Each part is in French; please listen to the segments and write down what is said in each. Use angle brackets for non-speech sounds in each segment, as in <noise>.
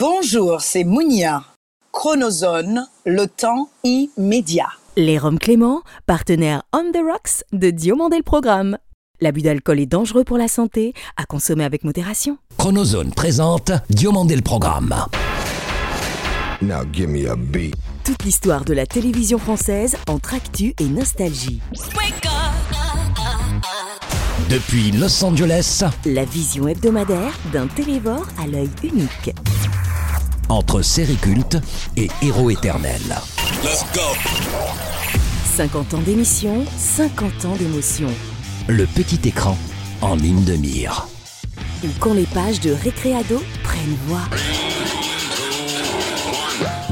Bonjour, c'est Mounia. Chronozone, le temps immédiat. Les Roms Clément, partenaire On the Rocks de Diomandé le Programme. L'abus d'alcool est dangereux pour la santé, à consommer avec modération. Chronozone présente Diomandé le Programme. Now give me a beat. Toute l'histoire de la télévision française entre actu et nostalgie. Depuis Los Angeles, La vision hebdomadaire d'un télévore à l'œil unique. Entre série culte et héros éternel. 50 ans d'émission, 50 ans d'émotion. Le petit écran en ligne de mire. Ou quand les pages de Récréado prennent voix.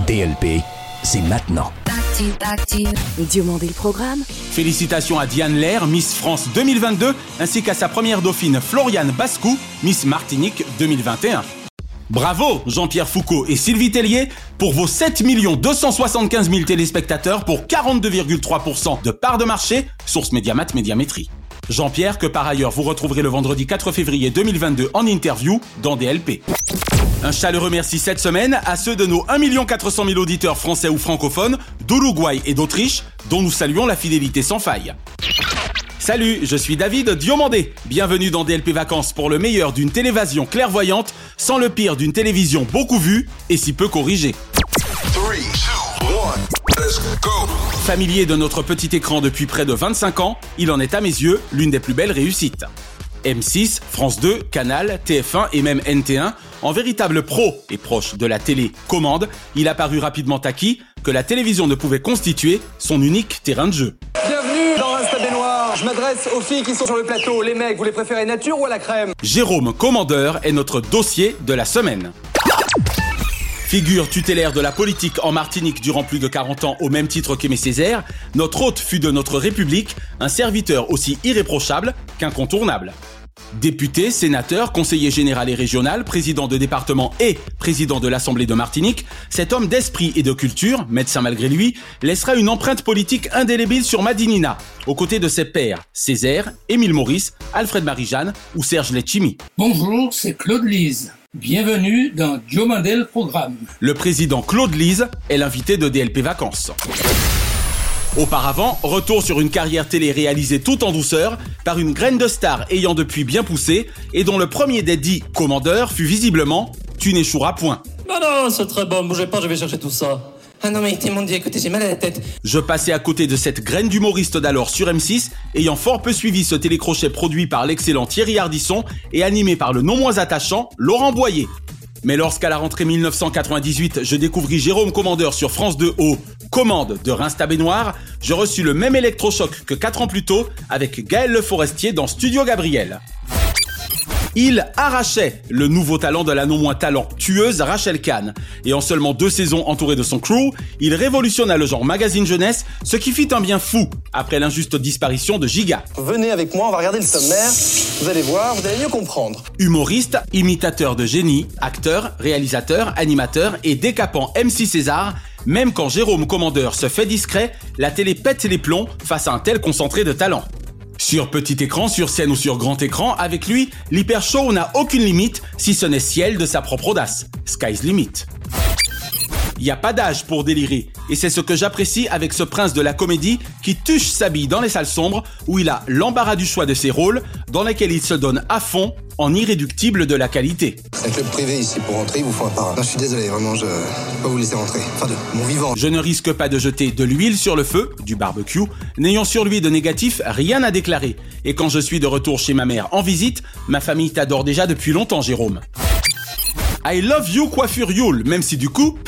DLP, c'est maintenant. Diomandé le Programme, Félicitations à Diane Lair, Miss France 2022, ainsi qu'à sa première dauphine Floriane Bascou, Miss Martinique 2021. Bravo Jean-Pierre Foucault et Sylvie Tellier pour vos 7 275 000 téléspectateurs pour 42,3% de part de marché, source Médiamat Médiamétrie. Jean-Pierre que par ailleurs vous retrouverez le vendredi 4 février 2022 en interview dans DLP. Un chaleureux merci cette semaine à ceux de nos 1 400 000 auditeurs français ou francophones d'Uruguay et d'Autriche, dont nous saluons la fidélité sans faille. Salut, je suis David Diomandé. Bienvenue dans DLP Vacances pour le meilleur d'une télévision clairvoyante, sans le pire d'une télévision beaucoup vue et si peu corrigée. Three, two, one, let's go. Familier de notre petit écran depuis près de 25 ans, il en est à mes yeux l'une des plus belles réussites. M6, France 2, Canal, TF1 et même NT1, en véritable pro et proche de la télé commande, il a paru rapidement acquis que la télévision ne pouvait constituer son unique terrain de jeu. Je m'adresse aux filles qui sont sur le plateau. Les mecs, vous les préférez nature ou à la crème? Jérôme Commandeur est notre dossier de la semaine. Figure tutélaire de la politique en Martinique durant plus de 40 ans au même titre qu'Aimé Césaire, notre hôte fut de notre République un serviteur aussi irréprochable qu'incontournable. Député, sénateur, conseiller général et régional, président de département et président de l'Assemblée de Martinique, cet homme d'esprit et de culture, médecin malgré lui, laissera une empreinte politique indélébile sur Madinina, aux côtés de ses pères, Césaire, Émile Maurice, Alfred Marie-Jeanne ou Serge Letchimy. Bonjour, c'est Claude Lise. Bienvenue dans Diomandel Programme. Le président Claude Lise est l'invité de DLP Vacances. Auparavant, retour sur une carrière télé réalisée tout en douceur par une graine de star ayant depuis bien poussé et dont le premier des dix commandeurs fut visiblement Tu n'échoueras point. Non, non, c'est très bon, bougez pas, je vais chercher tout ça. Ah non, mais t'es mon dieu, écoutez, j'ai mal à la tête. Je passais à côté de cette graine d'humoriste d'alors sur M6, ayant fort peu suivi ce télécrochet produit par l'excellent Thierry Ardisson et animé par le non moins attachant Laurent Boyer. Mais lorsqu'à la rentrée 1998, je découvris Jérôme Commandeur sur France 2 au Commande de Reims Baignoire, je reçus le même électrochoc que 4 ans plus tôt avec Gaël Le Forestier dans Studio Gabriel. Il arrachait le nouveau talent de la non moins talentueuse Rachel Kahn. Et en seulement deux saisons entouré de son crew, il révolutionna le genre magazine jeunesse, ce qui fit un bien fou après l'injuste disparition de Giga. Venez avec moi, on va regarder le sommaire. Vous allez voir, vous allez mieux comprendre. Humoriste, imitateur de génie, acteur, réalisateur, animateur et décapant MC César, même quand Jérôme Commandeur se fait discret, la télé pète les plombs face à un tel concentré de talent. Sur petit écran, sur scène ou sur grand écran, avec lui, l'hyper show n'a aucune limite si ce n'est ciel de sa propre audace. Sky's limit. Il n'y a pas d'âge pour délirer, et c'est ce que j'apprécie avec ce prince de la comédie qui tuche sa bille dans les salles sombres, où il a l'embarras du choix de ses rôles, dans lesquels il se donne à fond, en irréductible de la qualité. Un club privé ici pour rentrer, il vous faut un parrain. Non, je suis désolé, vraiment, je je peux pas vous laisser rentrer. Enfin, de mon vivant. Je ne risque pas de jeter de l'huile sur le feu, du barbecue, n'ayant sur lui de négatif rien à déclarer. Et quand je suis de retour chez ma mère en visite, ma famille t'adore déjà depuis longtemps, Jérôme. I love you coiffure Yule, même si du coup,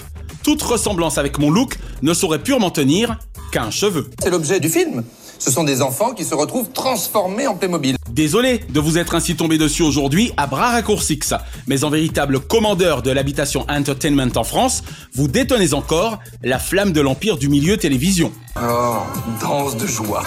toute ressemblance avec mon look ne saurait purement tenir qu'un cheveu. C'est l'objet du film. Ce sont des enfants qui se retrouvent transformés en Playmobil. Désolé de vous être ainsi tombé dessus aujourd'hui à bras raccourcis, mais en véritable commandeur de l'habitation entertainment en France, vous détenez encore la flamme de l'empire du milieu télévision. Oh, danse de joie.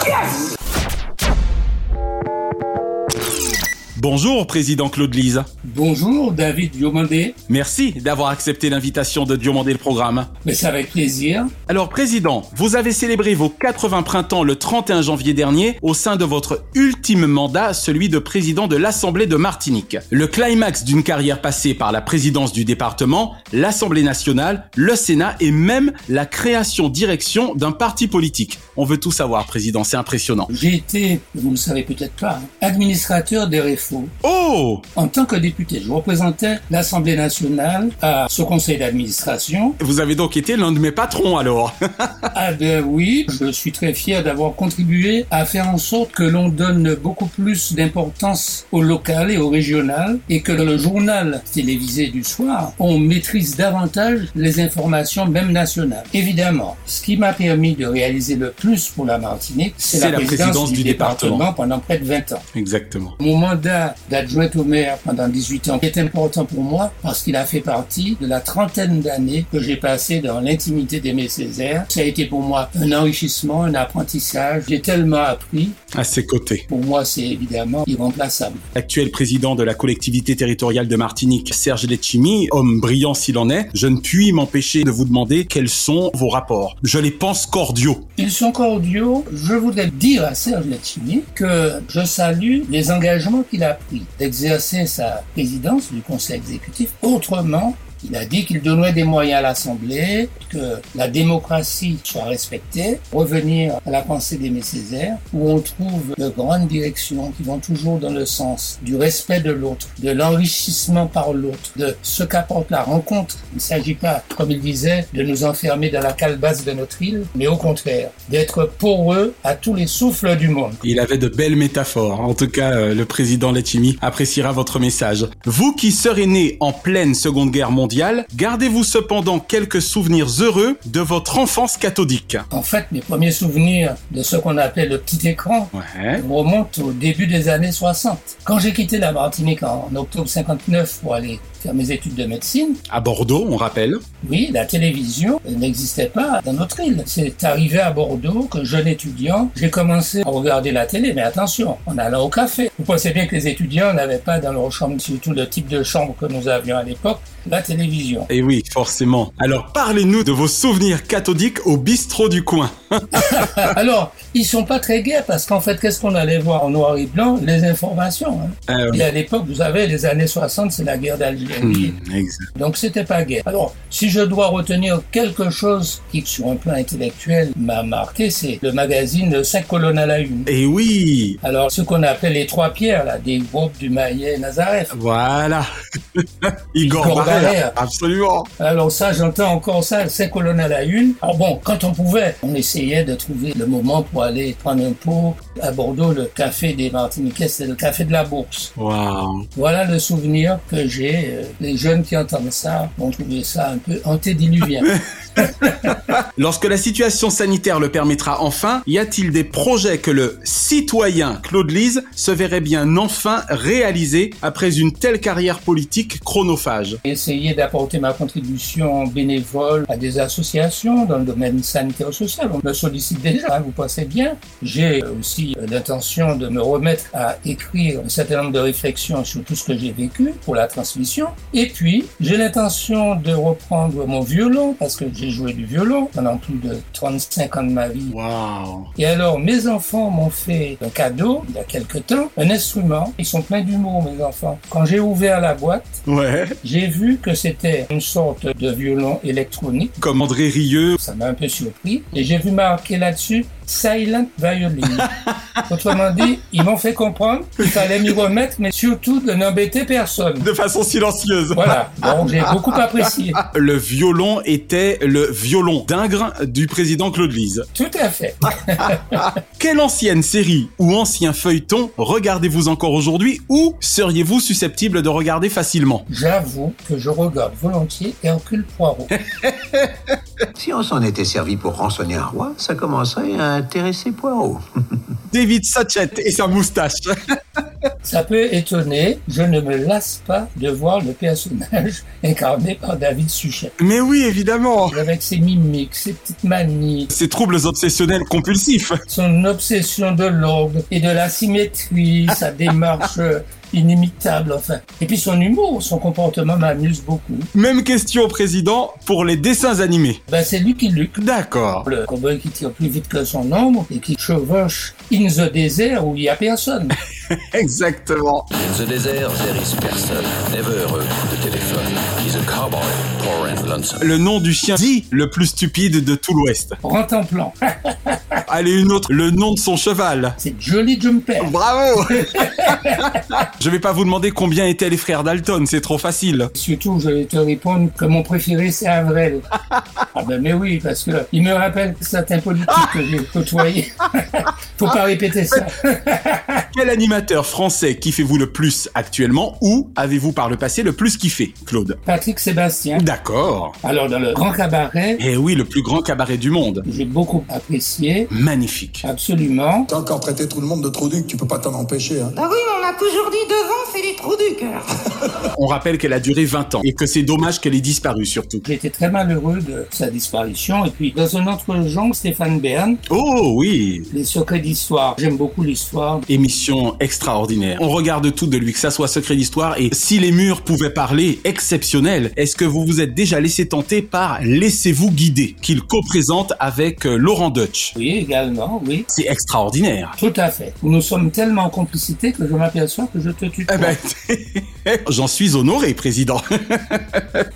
Bonjour, président Claude Lise. Bonjour, David Diomandé. Merci d'avoir accepté l'invitation de Diomandé le programme. Mais c'est avec plaisir. Alors, Président, vous avez célébré vos 80 printemps le 31 janvier dernier au sein de votre ultime mandat, celui de président de l'Assemblée de Martinique. Le climax d'une carrière passée par la présidence du département, l'Assemblée nationale, le Sénat et même la création-direction d'un parti politique. On veut tout savoir, Président, c'est impressionnant. J'ai été, vous ne le savez peut-être pas, administrateur des Oh En tant que député, je représentais l'Assemblée nationale à ce conseil d'administration. Vous avez donc été l'un de mes patrons alors <laughs> Ah ben oui, je suis très fier d'avoir contribué à faire en sorte que l'on donne beaucoup plus d'importance au local et au régional et que dans le journal télévisé du soir, on maîtrise davantage les informations même nationales. Évidemment, ce qui m'a permis de réaliser le plus pour la Martinique, c'est la, présidence, du, département. pendant près de 20 ans. Exactement. Mon mandat d'adjoint au maire pendant 18 ans est important pour moi parce qu'il a fait partie de la trentaine d'années que j'ai passé dans l'intimité d'Aimé Césaire. Ça a été pour moi un enrichissement, un apprentissage. J'ai tellement appris. À ses côtés. Pour moi, c'est évidemment irremplaçable. L'actuel président de la collectivité territoriale de Martinique, Serge Letchimi, homme brillant s'il en est, je ne puis m'empêcher de vous demander quels sont vos rapports. Je les pense cordiaux. Ils sont cordiaux. Je voudrais dire à Serge Letchimi que je salue les engagements qu'il a d'exercer sa présidence du conseil exécutif autrement il a dit qu'il donnerait des moyens à l'Assemblée, que la démocratie soit respectée, revenir à la pensée d'Aimé Césaire, où on trouve de grandes directions qui vont toujours dans le sens du respect de l'autre, de l'enrichissement par l'autre, de ce qu'apporte la rencontre. Il ne s'agit pas, comme il disait, de nous enfermer dans la calebasse de notre île, mais au contraire, d'être poreux à tous les souffles du monde. Il avait de belles métaphores. En tout cas, euh, le président Letchimi appréciera votre message. Vous qui serez né en pleine Seconde Guerre mondiale, gardez-vous cependant quelques souvenirs heureux de votre enfance cathodique En fait, mes premiers souvenirs de ce qu'on appelait le petit écran Ouais. remontent au début des années 60. Quand j'ai quitté la Martinique en octobre 59 pour aller faire mes études de médecine, À Bordeaux, on rappelle. oui, la télévision n'existait pas dans notre île. C'est arrivé à Bordeaux que jeune étudiant, j'ai commencé à regarder la télé, mais attention, en allant au café. Vous pensez bien que les étudiants n'avaient pas dans leur chambre, surtout le type de chambre que nous avions à l'époque, la télévision. Et oui, forcément. Alors parlez-nous de vos souvenirs cathodiques au bistrot du coin. <laughs> Alors, ils sont pas très gais parce qu'en fait, qu'est-ce qu'on allait voir en noir et blanc? Les informations. hein. Ah oui. Et à l'époque, vous savez, les années 60, c'est la guerre d'Algérie. Hmm. Donc c'était pas gay. Alors, si je dois retenir quelque chose qui, sur un plan intellectuel, m'a marqué, c'est le magazine 5 colonnes à la une. Et oui, Alors, ce qu'on appelle les trois pierres, là, des groupes du Maillet Nazareth. voilà. <laughs> Igor Igor absolument. Alors ça, j'entends encore ça, 5 colonnes à la une. Alors bon, quand on pouvait, on essayait de trouver le moment pour aller prendre un pot. À Bordeaux, le café des Martiniquais, c'est le café de la Bourse. Waouh. Voilà le souvenir que j'ai. Euh, Les jeunes qui entendent ça vont trouver ça un peu antédiluvien. <laughs> <laughs> Lorsque la situation sanitaire le permettra enfin, y a-t-il des projets que le citoyen Claude Lise se verrait bien enfin réaliser après une telle carrière politique chronophage? Essayer d'apporter ma contribution bénévole à des associations dans le domaine sanitaire social. On sollicite déjà, vous pensez bien. J'ai aussi l'intention de me remettre à écrire un certain nombre de réflexions sur tout ce que j'ai vécu pour la transmission. Et puis, j'ai l'intention de reprendre mon violon parce que j'ai joué du violon pendant plus de 35 ans de ma vie. Waouh. Et alors, mes enfants m'ont fait un cadeau, il y a quelque temps, un instrument. Ils sont pleins d'humour, mes enfants. Quand j'ai ouvert la boîte, Ouais. j'ai vu que c'était une sorte de violon électronique. Comme André Rieu. Ça m'a un peu surpris. Et j'ai vu marqué là-dessus Silent Violin. <laughs> Autrement dit, ils m'ont fait comprendre qu'il fallait m'y remettre, mais surtout de n'embêter personne. De façon silencieuse. Voilà. Donc j'ai beaucoup apprécié. <laughs> Le violon était le violon d'Ingres du président Claude Lise. Tout à fait. <laughs> Quelle ancienne série ou ancien feuilleton regardez-vous encore aujourd'hui ou seriez-vous susceptible de regarder facilement? J'avoue que je regarde volontiers Hercule Poirot. Si on s'en était servi pour rançonner un roi, ça commencerait à intéresser Poirot. <laughs> David Sachet et sa moustache. <laughs> Ça peut étonner, je ne me lasse pas de voir le personnage <laughs> incarné par David Suchet. Mais oui, évidemment. Avec ses mimiques, ses petites manies, Ces troubles obsessionnels compulsifs. son obsession de l'ordre et de la symétrie, sa démarche inimitable, enfin. Et puis son humour, son comportement m'amuse beaucoup. Même question, président, pour les dessins animés. Ben, c'est Lucky Luke. D'accord. Le cowboy qui tire plus vite que son ombre et qui chevauche in the desert où il y a personne. <laughs> Exactement. In the desert, there is person. Never a coup de téléphone. He's a cowboy, poor and lonesome. Le nom du chien dit le plus stupide de tout l'Ouest. Prends ton plan. <laughs> Allez, une autre. Le nom de son cheval. C'est Jolly Jumper. Bravo <laughs> Je vais pas vous demander combien étaient les frères Dalton, c'est trop facile. Surtout, je vais te répondre que mon préféré, c'est Avril. ah ben mais oui, parce que il me rappelle certains politiques que j'ai côtoyés. <laughs> Faut pas répéter ça. <laughs> Quel animateur français kiffez-vous le plus actuellement ou avez-vous par le passé le plus kiffé, Claude? Patrick Sébastien. D'accord. Alors dans le grand cabaret, Eh oui, le plus grand cabaret du monde. j'ai beaucoup apprécié. Magnifique. Absolument. T'as encore traité tout le monde de trou duc, tu peux pas t'en empêcher. Hein. Ah oui, mais on a toujours dit devant, c'est les trous du cœur. On rappelle qu'elle a duré 20 ans et que c'est dommage qu'elle ait disparu surtout. Été très malheureux de sa disparition. Et puis, dans un autre genre, Stéphane Bern, Oh oui Les secrets d'histoire. J'aime beaucoup l'histoire. Émission extraordinaire. On regarde tout de lui, que ça soit secret d'histoire et si les murs pouvaient parler, exceptionnel. Est-ce que vous vous êtes déjà laissé tenter par Laissez-vous guider, qu'il co-présente avec euh, Laurent Deutsch? Oui, également, oui. C'est extraordinaire. Tout à fait. Nous sommes tellement en complicité que je m'aperçois que je te. Eh ben, <laughs> <laughs> j'en suis honoré, président. <laughs>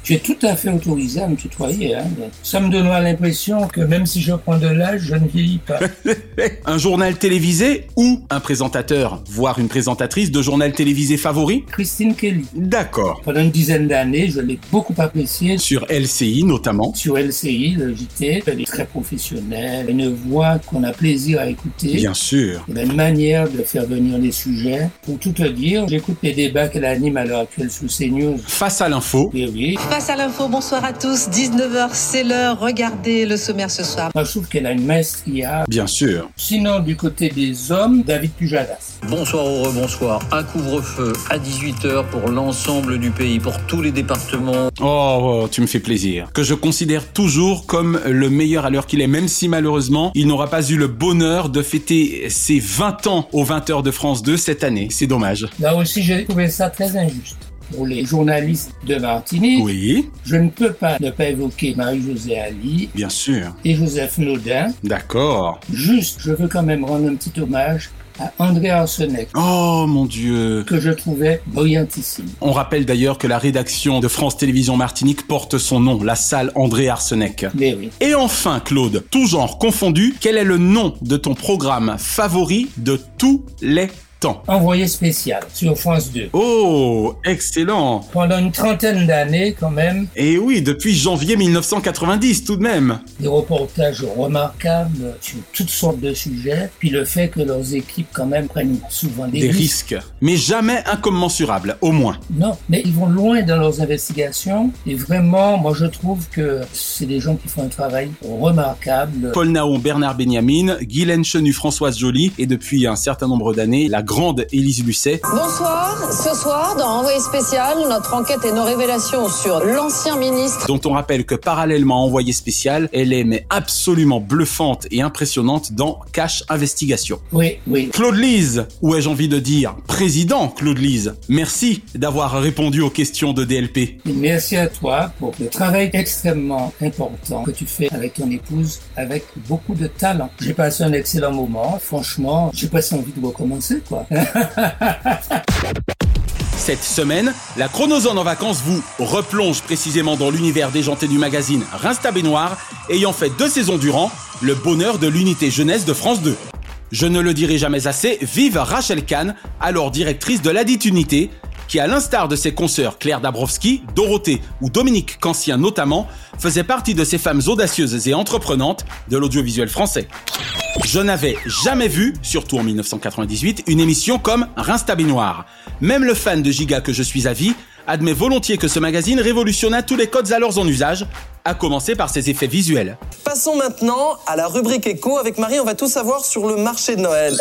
Tu es tout à fait autorisé à me tutoyer. Hein. Ça me donnera l'impression que même si je prends de l'âge, je ne vieillis pas. <laughs> un journal télévisé ou un présentateur, voire une présentatrice de journal télévisé favori? Christine Kelly. D'accord. Pendant une dizaine d'années, je l'ai beaucoup appréciée. Sur LCI notamment. Sur LCI, le JT, elle est très professionnelle, une voix qu'on a plaisir à écouter. Bien sûr. Elle a une manière de faire venir les sujets. Pour tout te dire, j'écoute les débats qu'elle anime à l'heure actuelle sous CNews. Face à l'info. Oui, oui. Face à l'info, bonsoir à tous. 19h, c'est l'heure. Regardez le sommaire ce soir. Moi, je trouve qu'elle a une maestria. Bien sûr. Sinon, du côté des hommes, David Pujadas. Bonsoir au rebonsoir. Un couvre-feu à 18h pour l'ensemble du pays, pour tous les départements. Oh, oh, tu me fais plaisir. Que je considère toujours comme le meilleur à l'heure qu'il est, même si malheureusement, il n'aura pas eu le bonheur de fêter ses 20 ans aux 20h de France 2 cette année. C'est dommage. Là aussi, j'ai trouvé ça très injuste. Pour les journalistes de Martinique, Oui, je ne peux pas ne pas évoquer Marie-Josée Ali bien sûr. et Joseph Naudin. D'accord. Juste, je veux quand même rendre un petit hommage à André Arsenet, Oh mon dieu. que je trouvais brillantissime. On rappelle d'ailleurs que la rédaction de France Télévisions Martinique porte son nom, la salle André Arsenec. Mais oui. Et enfin, Claude, tout genre confondu, quel est le nom de ton programme favori de tous les temps Envoyé spécial sur France 2. Oh, excellent Pendant une trentaine d'années, quand même, Et oui, depuis janvier 1990 tout de même. des reportages remarquables sur toutes sortes de sujets, puis le fait que leurs équipes, quand même, prennent souvent des, Des risques, mais jamais incommensurables, au moins. Non, mais ils vont loin dans leurs investigations, et vraiment, moi je trouve que c'est des gens qui font un travail remarquable. Paul Naon, Bernard Benjamin, Guylaine Chenu, Françoise Joly, et depuis un certain nombre d'années, la grande Élise Lucet. Bonsoir, ce soir dans Envoyé spécial, notre enquête et nos révélations sur l'ancien ministre. dont on rappelle que parallèlement à Envoyé spécial, elle est mais absolument bluffante et impressionnante dans Cash Investigation. Oui, oui. Claude Lise, ou ai-je envie de dire président Claude Lise, merci d'avoir répondu aux questions de DLP. Merci à toi pour le travail extrêmement important que tu fais avec ton épouse, avec beaucoup de talent. J'ai passé un excellent moment. Franchement, j'ai presque envie de recommencer, quoi. <laughs> Cette semaine, la chronozone en vacances vous replonge précisément dans l'univers déjanté du magazine Rinsta Baignoire, ayant fait deux saisons durant le bonheur de l'unité jeunesse de France 2. Je ne le dirai jamais assez, vive Rachel Kahn, alors directrice de ladite unité, qui à l'instar de ses consoeurs Claire Dabrowski, Dorothée ou Dominique Cancien notamment, faisait partie de ces femmes audacieuses et entreprenantes de l'audiovisuel français. Je n'avais jamais vu, surtout en 1998, une émission comme Rinsta Baignoire. Même le fan de Giga que je suis à vie admet volontiers que ce magazine révolutionna tous les codes alors en usage, à commencer par ses effets visuels. Passons maintenant à la rubrique écho. Avec Marie, on va tout savoir sur le marché de Noël.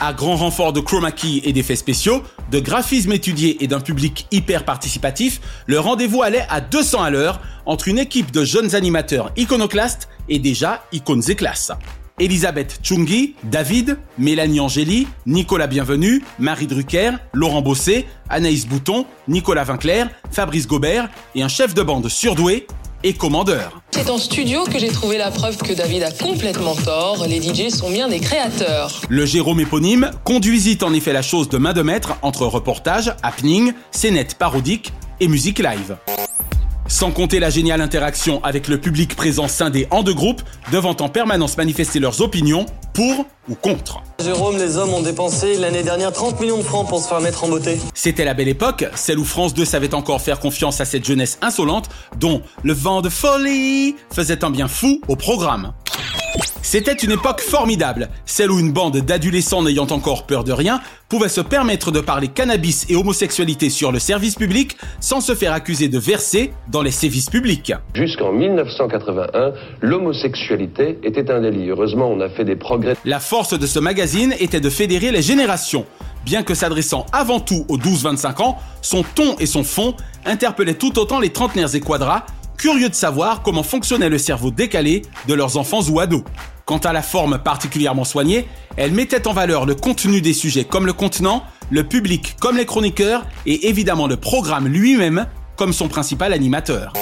À grand renfort de chroma key et d'effets spéciaux, de graphismes étudiés et d'un public hyper participatif, le rendez-vous allait à 200 à l'heure entre une équipe de jeunes animateurs iconoclastes et déjà icônes et classes. Elisabeth Chungi, David, Mélanie Angéli, Nicolas Bienvenu, Marie Drucker, Laurent Bossé, Anaïs Bouton, Nicolas Vinclair, Fabrice Gobert et un chef de bande surdoué et commandeur. C'est en studio que j'ai trouvé la preuve que David a complètement tort. Les DJ sont bien des créateurs. Le Jérôme éponyme conduisit en effet la chose de main de maître entre reportage, happening, scénette parodique et musique live. Sans compter la géniale interaction avec le public présent scindé en deux groupes, devant en permanence manifester leurs opinions pour ou contre. Jérôme, les hommes ont dépensé l'année dernière 30 millions de francs pour se faire mettre en beauté. C'était la belle époque, celle où France 2 savait encore faire confiance à cette jeunesse insolente dont le vent de folie faisait un bien fou au programme. C'était une époque formidable, celle où une bande d'adolescents n'ayant encore peur de rien pouvait se permettre de parler cannabis et homosexualité sur le service public sans se faire accuser de verser dans les sévices publics. Jusqu'en 1981, l'homosexualité était un délit. Heureusement, on a fait des progrès. La force de ce magazine était de fédérer les générations. Bien que s'adressant avant tout aux 12-25 ans, son ton et son fond interpellaient tout autant les trentenaires et quadras curieux de savoir comment fonctionnait le cerveau décalé de leurs enfants ou ados. Quant à la forme particulièrement soignée, elle mettait en valeur le contenu des sujets comme le contenant, le public comme les chroniqueurs et évidemment le programme lui-même comme son principal animateur.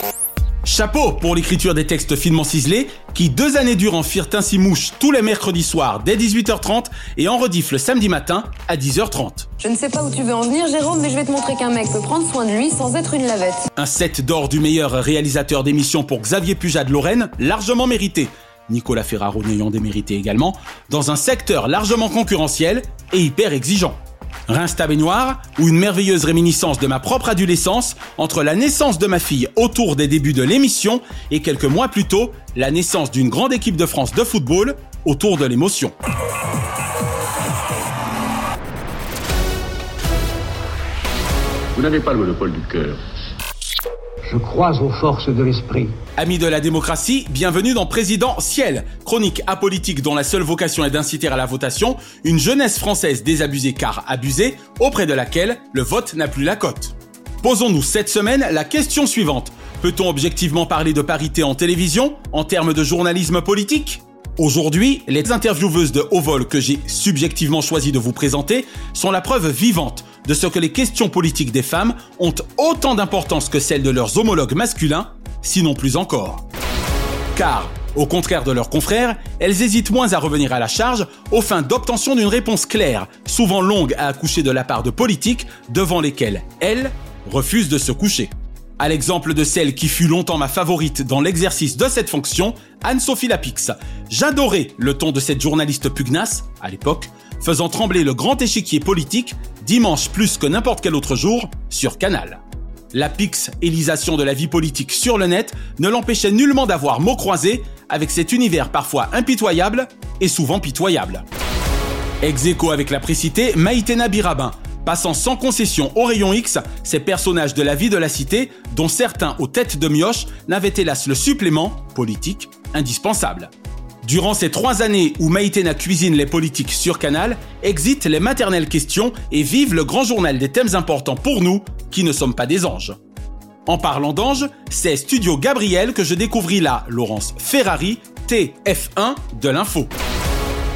Chapeau pour l'écriture des textes finement ciselés qui deux années durant firent ainsi mouche tous les mercredis soirs dès 18h30 et en rediff le samedi matin à 10h30. Je ne sais pas où tu veux en venir, Jérôme, mais je vais te montrer qu'un mec peut prendre soin de lui sans être une lavette. Un set d'or du meilleur réalisateur d'émission pour Xavier Puja de Lorraine, largement mérité. Nicolas Ferraro n'ayant démérité également, dans un secteur largement concurrentiel et hyper exigeant. Reims baignoire ou une merveilleuse réminiscence de ma propre adolescence entre la naissance de ma fille autour des débuts de l'émission et quelques mois plus tôt, la naissance d'une grande équipe de France de football autour de l'émotion. Vous n'avez pas le monopole du cœur. Je crois aux forces de l'esprit. Amis de la démocratie, bienvenue dans Président Ciel, chronique apolitique dont la seule vocation est d'inciter à la votation une jeunesse française désabusée car abusée, auprès de laquelle le vote n'a plus la cote. Posons-nous cette semaine la question suivante. Peut-on objectivement parler de parité en télévision en termes de journalisme politique? Aujourd'hui, les intervieweuses de haut vol que j'ai subjectivement choisi de vous présenter sont la preuve vivante de ce que les questions politiques des femmes ont autant d'importance que celles de leurs homologues masculins, sinon plus encore. Car, au contraire de leurs confrères, elles hésitent moins à revenir à la charge aux fins d'obtention d'une réponse claire, souvent longue à accoucher de la part de politiques devant lesquels elles refusent de se coucher. À l'exemple de celle qui fut longtemps ma favorite dans l'exercice de cette fonction, Anne-Sophie Lapix. J'adorais le ton de cette journaliste pugnace, à l'époque, faisant trembler le grand échiquier politique, dimanche plus que n'importe quel autre jour, sur Canal. La pix-élisation de la vie politique sur le net ne l'empêchait nullement d'avoir mots croisés avec cet univers parfois impitoyable et souvent pitoyable. Ex avec la précité Maïtena Birabin, passant sans concession au rayon X ces personnages de la vie de la cité dont certains aux têtes de mioche n'avaient hélas le supplément politique indispensable. Durant ces trois années où Maïtena cuisine les politiques sur Canal, exit les maternelles questions et vive le grand journal des thèmes importants pour nous qui ne sommes pas des anges. En parlant d'anges, c'est Studio Gabriel que je découvris là Laurence Ferrari, TF1 de l'info.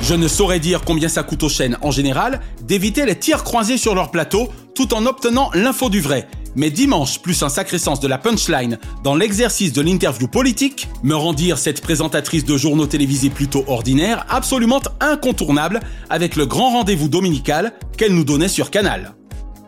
Je ne saurais dire combien ça coûte aux chaînes en général d'éviter les tirs croisés sur leur plateau tout en obtenant l'info du vrai. Mais dimanche, plus un sacré sens de la punchline dans l'exercice de l'interview politique, me rendirent cette présentatrice de journaux télévisés plutôt ordinaire absolument incontournable avec le grand rendez-vous dominical qu'elle nous donnait sur Canal.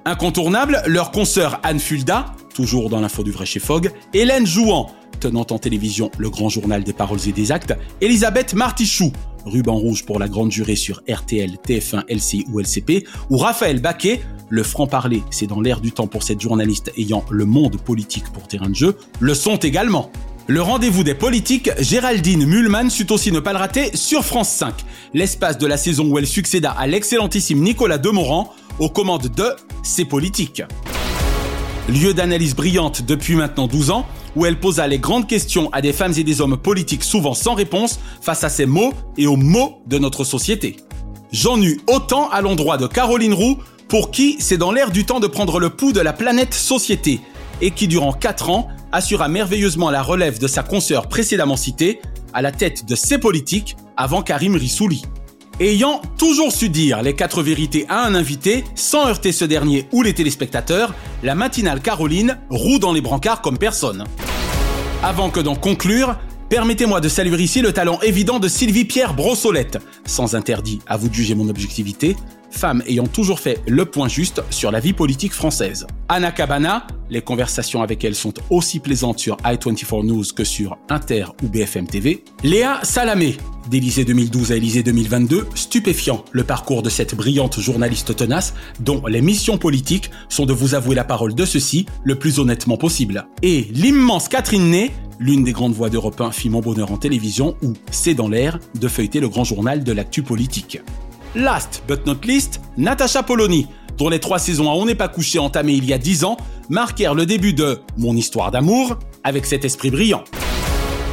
Incontournable, leur consoeur Anne Fulda, toujours dans l'info du vrai chez Fogg, Hélène Jouan, tenant en télévision le grand journal des paroles et des actes, Elisabeth Martichoux, ruban rouge pour la grande jurée sur RTL, TF1, LCI ou LCP, ou Raphaël Baquet, le franc-parler, c'est dans l'air du temps pour cette journaliste ayant le monde politique pour terrain de jeu, le sont également. Le rendez-vous des politiques, Géraldine Mulman sut aussi ne pas le rater sur France 5, l'espace de la saison où elle succéda à l'excellentissime Nicolas Demorand aux commandes de C'est politique. Lieu d'analyse brillante depuis maintenant 12 ans, où elle posa les grandes questions à des femmes et des hommes politiques souvent sans réponse face à ces mots et aux mots de notre société. J'en eus autant à l'endroit de Caroline Roux, pour qui c'est dans l'air du temps de prendre le pouls de la planète société, et qui durant 4 ans assura merveilleusement la relève de sa consoeur précédemment citée, à la tête de ses politiques, avant Karim Rissouli. Ayant toujours su dire les quatre vérités à un invité, sans heurter ce dernier ou les téléspectateurs, la matinale Caroline roue dans les brancards comme personne. Avant que d'en conclure, permettez-moi de saluer ici le talent évident de Sylvie-Pierre Brossolette, sans interdit à vous de juger mon objectivité, femme ayant toujours fait le point juste sur la vie politique française. Anna Cabana, les conversations avec elle sont aussi plaisantes sur i24 News que sur Inter ou BFM TV. Léa Salamé, d'Élysée 2012 à Élysée 2022, stupéfiant le parcours de cette brillante journaliste tenace dont les missions politiques sont de vous avouer la parole de ceci le plus honnêtement possible. Et l'immense Catherine Ney, l'une des grandes voix d'Europe 1 fit mon bonheur en télévision ou C'est dans l'air de feuilleter le grand journal de l'actu politique. Last but not least, Natasha Polony, dont les trois saisons à On n'est pas couché entamées il y a dix ans marquèrent le début de Mon histoire d'amour avec cet esprit brillant.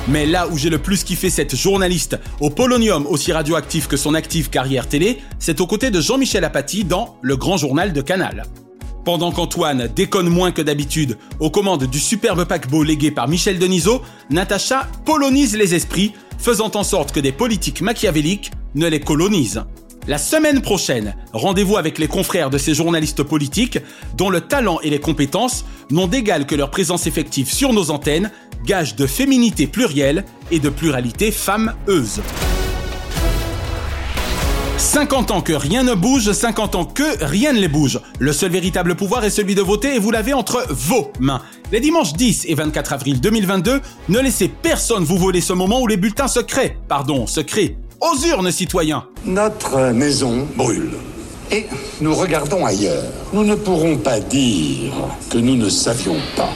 Mais là où j'ai le plus kiffé cette journaliste au polonium aussi radioactif que son active carrière télé, c'est aux côtés de Jean-Michel Apathy dans Le Grand Journal de Canal. Pendant qu'Antoine déconne moins que d'habitude aux commandes du superbe paquebot légué par Michel Denisot, Natacha polonise les esprits, faisant en sorte que des politiques machiavéliques ne les colonisent. La semaine prochaine, rendez-vous avec les confrères de ces journalistes politiques dont le talent et les compétences n'ont d'égal que leur présence effective sur nos antennes, gage de féminité plurielle et de pluralité femme-euse. 50 ans que rien ne bouge, 50 ans que rien ne les bouge. Le seul véritable pouvoir est celui de voter et vous l'avez entre vos mains. Les dimanches 10 et 24 avril 2022, ne laissez personne vous voler ce moment où les bulletins se créent, pardon, se créent. Aux urnes, citoyens Notre maison brûle. Et nous regardons ailleurs. Nous ne pourrons pas dire que nous ne savions pas.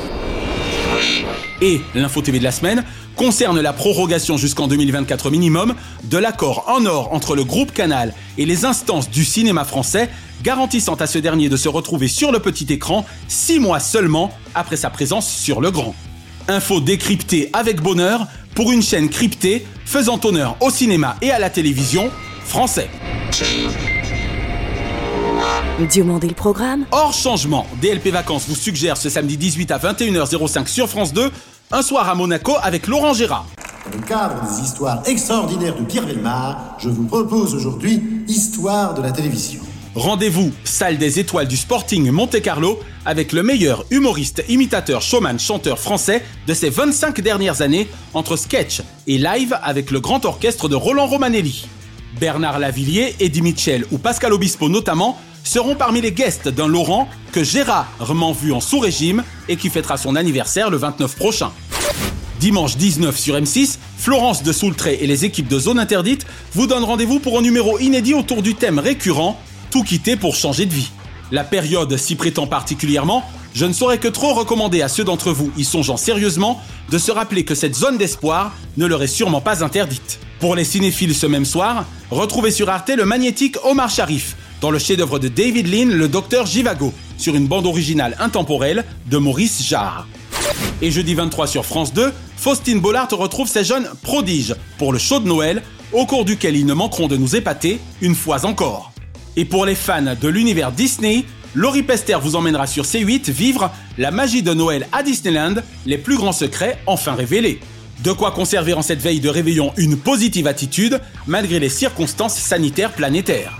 Et l'info TV de la semaine concerne la prorogation jusqu'en 2024 minimum de l'accord en or entre le groupe Canal et les instances du cinéma français, garantissant à ce dernier de se retrouver sur le petit écran six mois seulement après sa présence sur le grand. Info décryptée avec bonheur pour une chaîne cryptée faisant honneur au cinéma et à la télévision français. Diomandé le programme Hors changement, DLP Vacances vous suggère ce samedi 18 à 21h05 sur France 2 un soir à Monaco avec Laurent Gérard. Dans le cadre des histoires extraordinaires de Pierre Belmar, je vous propose aujourd'hui Histoire de la télévision. Rendez-vous, salle des étoiles du Sporting Monte-Carlo, avec le meilleur humoriste, imitateur, showman, chanteur français de ces 25 dernières années, entre sketch et live avec le grand orchestre de Roland Romanelli. Bernard Lavillier, Eddie Mitchell ou Pascal Obispo notamment seront parmi les guests d'un Laurent que Gérard rarement vu en sous-régime et qui fêtera son anniversaire le 29 prochain. Dimanche 19 sur M6, Florence de Soultré et les équipes de Zone Interdite vous donnent rendez-vous pour un numéro inédit autour du thème récurrent Quitter pour changer de vie. La période s'y prétend particulièrement, je ne saurais que trop recommander à ceux d'entre vous y songeant sérieusement de se rappeler que cette zone d'espoir ne leur est sûrement pas interdite. Pour les cinéphiles ce même soir, retrouvez sur Arte le magnétique Omar Sharif, dans le chef-d'œuvre de David Lean, le docteur Jivago, sur une bande originale intemporelle de Maurice Jarre. Et jeudi 23 sur France 2, Faustine Bollard retrouve ses jeunes prodiges pour le show de Noël, au cours duquel ils ne manqueront de nous épater une fois encore. Et pour les fans de l'univers Disney, Laurie Pester vous emmènera sur C8 vivre la magie de Noël à Disneyland, les plus grands secrets enfin révélés. De quoi conserver en cette veille de réveillon une positive attitude malgré les circonstances sanitaires planétaires.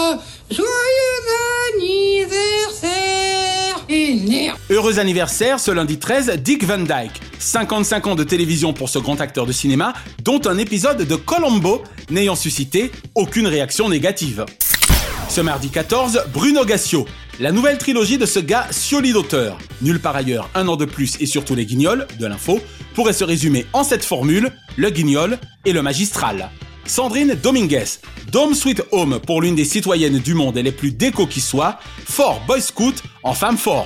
Heureux anniversaire ce lundi 13, Dick Van Dyke. 55 ans de télévision pour ce grand acteur de cinéma, dont un épisode de Colombo n'ayant suscité aucune réaction négative. Ce mardi 14, Bruno Gassio, la nouvelle trilogie de ce gars Scioli d'auteur. Nulle part ailleurs, un an de plus et surtout les guignols, de l'info, pourrait se résumer en cette formule, le guignol et le magistral. Sandrine Dominguez, Dome Sweet Home pour l'une des citoyennes du monde et les plus déco qui soit, fort boy scout en femme fort.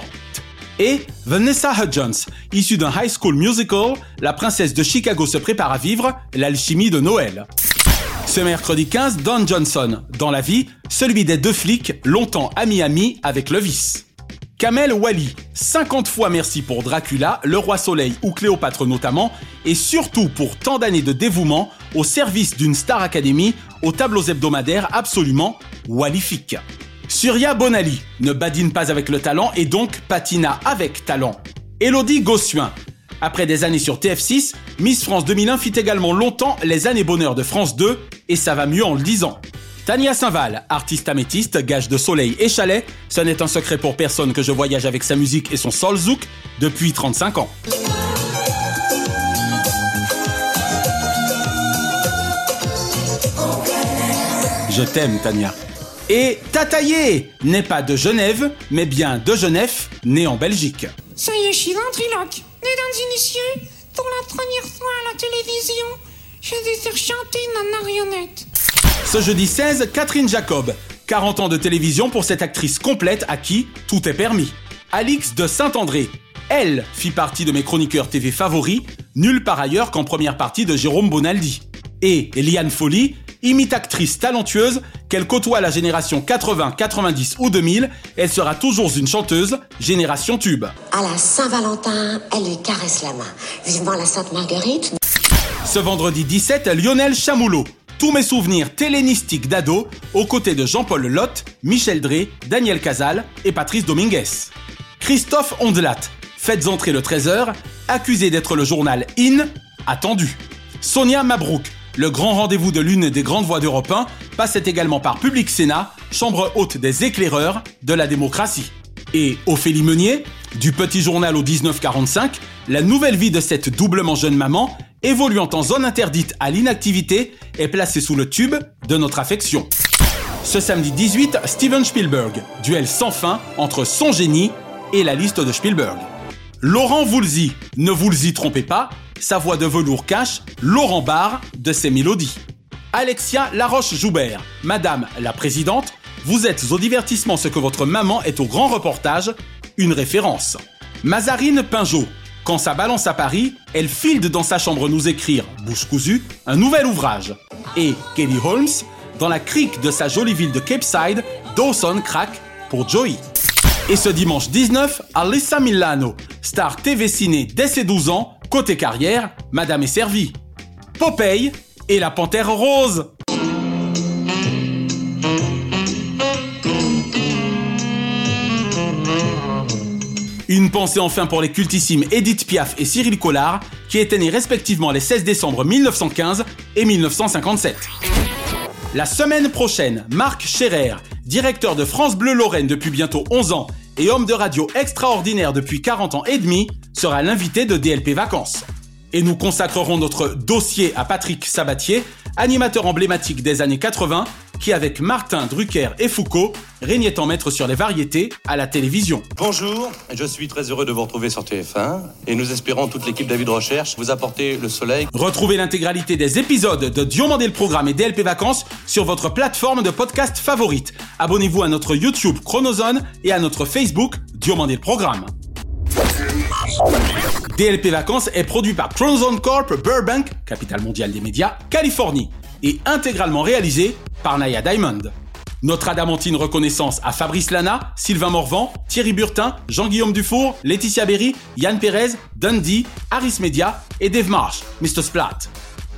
Et Vanessa Hudgens, issue d'un high school musical, la princesse de Chicago se prépare à vivre l'alchimie de Noël. Ce mercredi 15, Don Johnson, dans la vie, celui des deux flics, longtemps ami-ami avec le vice. Kamel Wally, 50 fois merci pour Dracula, Le Roi Soleil ou Cléopâtre notamment, et surtout pour tant d'années de dévouement au service d'une Star Academy aux tableaux hebdomadaires absolument wallifiques. Surya Bonali ne badine pas avec le talent et donc patina avec talent. Elodie Gossuin, après des années sur TF6, Miss France 2001 fit également longtemps les années bonheur de France 2 et ça va mieux en le disant. Tania Saint-Val, artiste améthyste, gage de soleil et chalet, ce n'est un secret pour personne que je voyage avec sa musique et son soul zouk depuis 35 ans. Je t'aime, Tania. Et Tataillé n'est pas de Genève, mais bien de Genève, né en Belgique. Ça y est, je suis ventriloque. Mesdames messieurs, pour la première fois à la télévision, je vais faire chanter ma marionnette. Ce jeudi 16, Catherine Jacob. 40 ans de télévision pour cette actrice complète à qui tout est permis. Alix de Saint-André. Elle fit partie de mes chroniqueurs TV favoris, nulle par ailleurs qu'en première partie de Jérôme Bonaldi. Et Liane Folly, imitatrice talentueuse, qu'elle côtoie la génération 80, 90 ou 2000, elle sera toujours une chanteuse, génération tube. À la Saint-Valentin, elle lui caresse la main. Vivement la Sainte Marguerite. Ce vendredi 17, Lionel Chamoulot. Tous mes souvenirs télénistiques d'ado, aux côtés de Jean-Paul Lotte, Michel Drey, Daniel Casal et Patrice Dominguez. Christophe Ondelat. Faites entrer le 13h, accusé d'être le journal IN, attendu. Sonia Mabrouk. Le grand rendez-vous de l'une des grandes voix d'Europe 1 passait également par Public Sénat, chambre haute des éclaireurs de la démocratie. Et Ophélie Meunier, du petit journal au 1945, la nouvelle vie de cette doublement jeune maman, évoluant en zone interdite à l'inactivité, est placée sous le tube de notre affection. Ce samedi 18, Steven Spielberg, duel sans fin entre son génie et la liste de Spielberg. Laurent Voulzy, ne vous y trompez pas, sa voix de velours cache Laurent Barre de ses mélodies. Alexia Laroche-Joubert, Madame la Présidente, vous êtes au divertissement ce que votre maman est au grand reportage, une référence. Mazarine Pinjot, quand ça balance à Paris, elle file dans sa chambre nous écrire, bouche cousue, un nouvel ouvrage. Et Kelly Holmes, dans la crique de sa jolie ville de Cape Side, Dawson craque pour Joey. Et ce dimanche 19, Alyssa Milano, star TV ciné dès ses 12 ans, côté carrière, Madame est servie. Popeye et la panthère rose. Une pensée enfin pour les cultissimes Edith Piaf et Cyril Collard, qui étaient nés respectivement les 16 décembre 1915 et 1957. La semaine prochaine, Marc Scherer, directeur de France Bleu Lorraine depuis bientôt 11 ans et homme de radio extraordinaire depuis 40 ans et demi, sera l'invité de DLP Vacances. Et nous consacrerons notre dossier à Patrick Sabatier, animateur emblématique des années 80, qui avec Martin, Drucker et Foucault régnait en maître sur les variétés à la télévision. Bonjour, je suis très heureux de vous retrouver sur TF1 et nous espérons toute l'équipe David Recherche vous apporter le soleil. Retrouvez l'intégralité des épisodes de Diomandé le Programme et DLP Vacances sur votre plateforme de podcast favorite. Abonnez-vous à notre YouTube Chronozone et à notre Facebook Diomandé le Programme. DLP Vacances est produit par Chronozone Corp Burbank, capitale mondiale des médias, Californie, et intégralement réalisé par Naya Diamond. Notre adamantine reconnaissance à Fabrice Lana, Sylvain Morvan, Thierry Burtin, Jean-Guillaume Dufour, Laetitia Berry, Yann Perez, Dundee, Harris Media et Dave Marsh, Mr. Splat.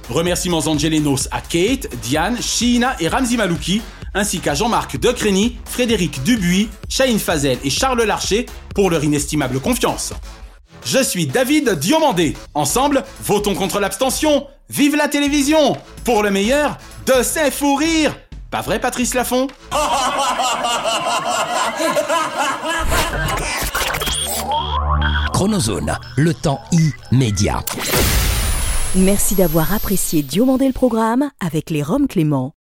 Remerciements angelenos à Kate, Diane, Sheena et Ramzi Malouki, ainsi qu'à Jean-Marc Decrény, Frédéric Dubuis, Shahin Fazel et Charles Larcher pour leur inestimable confiance. Je suis David Diomandé. Ensemble, votons contre l'abstention. Vive la télévision Pour le meilleur, de ses fous rires Pas vrai, Patrice Laffont <laughs> Chronozone, le temps immédiat. Merci d'avoir apprécié Diomandé le programme avec les Roms Clément.